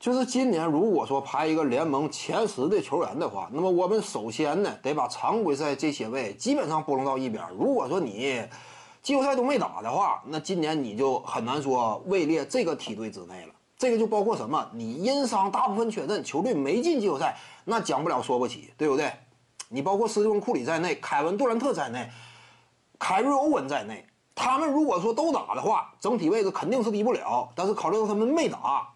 就是今年如果说排一个联盟前十的球员的话，那么我们首先呢得把常规赛这些位基本上拨弄到一边。如果说你季后赛都没打的话，那今年你就很难说位列这个梯队之内了。这个就包括什么？你因伤大部分缺阵，球队没进季后赛，那讲不了说不起，对不对？你包括斯蒂芬库里在内，凯文杜兰特在内，凯瑞欧文在内，他们如果说都打的话，整体位置肯定是低不了。但是考虑到他们没打。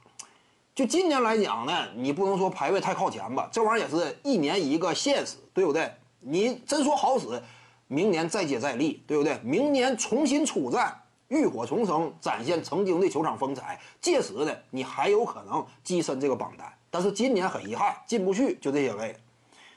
就今年来讲呢，你不能说排位太靠前吧，这玩意儿也是一年一个现实，对不对？你真说好使，明年再接再厉，对不对？明年重新出战，浴火重生，展现曾经的球场风采，届时呢，你还有可能跻身这个榜单。但是今年很遗憾，进不去，就这些位，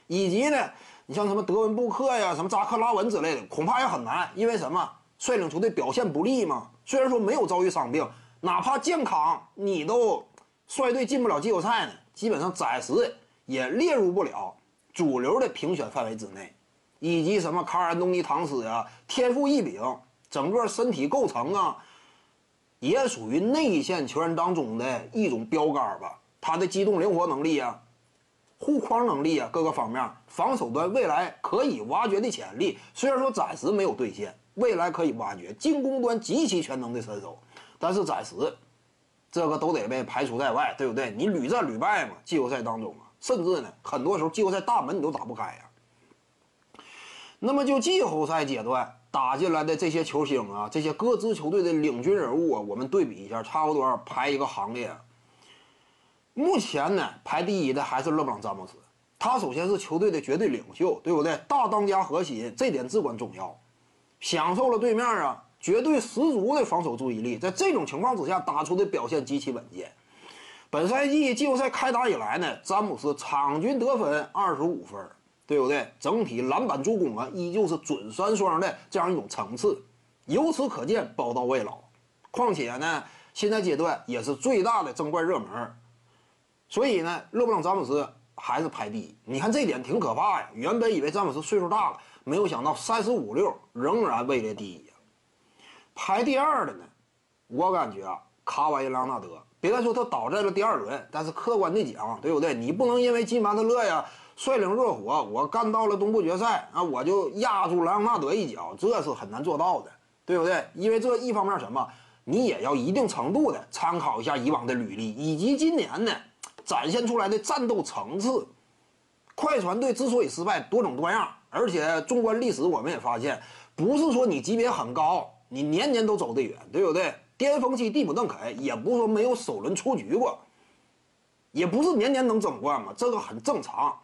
以及呢，你像什么德文布克呀，什么扎克拉文之类的，恐怕也很难，因为什么？率领球队表现不利嘛。虽然说没有遭遇伤病，哪怕健康，你都。率队进不了季后赛呢，基本上暂时也列入不了主流的评选范围之内，以及什么卡尔安东尼唐斯啊，天赋异禀，整个身体构成啊，也属于内线球员当中的一种标杆吧。他的机动灵活能力啊，护框能力啊，各个方面，防守端未来可以挖掘的潜力，虽然说暂时没有兑现，未来可以挖掘。进攻端极其全能的身手，但是暂时。这个都得被排除在外，对不对？你屡战屡败嘛，季后赛当中啊，甚至呢，很多时候季后赛大门你都打不开呀。那么就季后赛阶段打进来的这些球星啊，这些各支球队的领军人物啊，我们对比一下，差不多排一个行列。目前呢，排第一的还是勒布朗詹姆斯，他首先是球队的绝对领袖，对不对？大当家核心，这点至关重要，享受了对面啊。绝对十足的防守注意力，在这种情况之下打出的表现极其稳健。本赛季季后赛开打以来呢，詹姆斯场均得分二十五分，对不对？整体篮板助攻啊，依旧是准三双的这样一种层次。由此可见，宝刀未老。况且呢，现在阶段也是最大的争冠热门，所以呢，勒布朗詹姆斯还是排第一。你看这点挺可怕呀！原本以为詹姆斯岁数大了，没有想到三十五六仍然位列第一。排第二的呢，我感觉啊，卡瓦伊·朗纳德，别再说他倒在了第二轮，但是客观的讲，对不对？你不能因为金巴特勒呀率领热火，我干到了东部决赛啊，我就压住莱昂纳德一脚，这是很难做到的，对不对？因为这一方面什么，你也要一定程度的参考一下以往的履历，以及今年呢展现出来的战斗层次。快船队之所以失败，多种多样，而且纵观历史，我们也发现，不是说你级别很高。你年年都走得远，对不对？巅峰期蒂姆·邓肯也不是说没有首轮出局过，也不是年年能争冠嘛，这个很正常。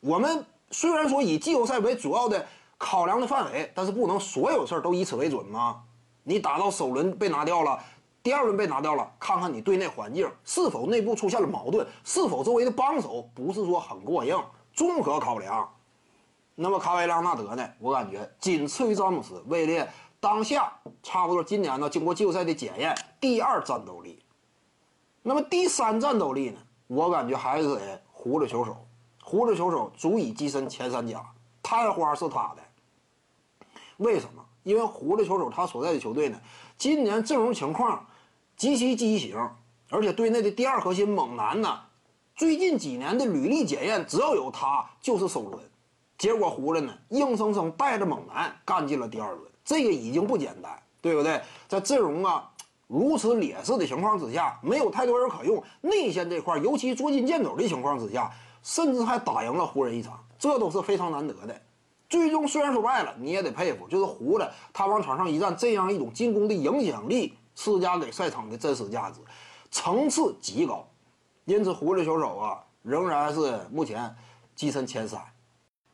我们虽然说以季后赛为主要的考量的范围，但是不能所有事儿都以此为准吗？你打到首轮被拿掉了，第二轮被拿掉了，看看你队内环境是否内部出现了矛盾，是否周围的帮手不是说很过硬，综合考量。那么卡维拉纳德呢？我感觉仅次于詹姆斯，位列。当下差不多，今年呢，经过季后赛的检验，第二战斗力。那么第三战斗力呢？我感觉还是得胡子球手，胡子球手足以跻身前三甲，探花是他的。为什么？因为胡子球手他所在的球队呢，今年阵容情况极其畸形，而且队内的第二核心猛男呢，最近几年的履历检验，只要有他就是首轮。结果胡子呢，硬生生带着猛男干进了第二轮。这个已经不简单，对不对？在阵容啊如此劣势的情况之下，没有太多人可用，内线这块尤其捉襟见肘的情况之下，甚至还打赢了湖人一场，这都是非常难得的。最终虽然说败了，你也得佩服，就是胡子他往场上一站，这样一种进攻的影响力施加给赛场的真实价值，层次极高。因此，胡子球手啊，仍然是目前跻身前三。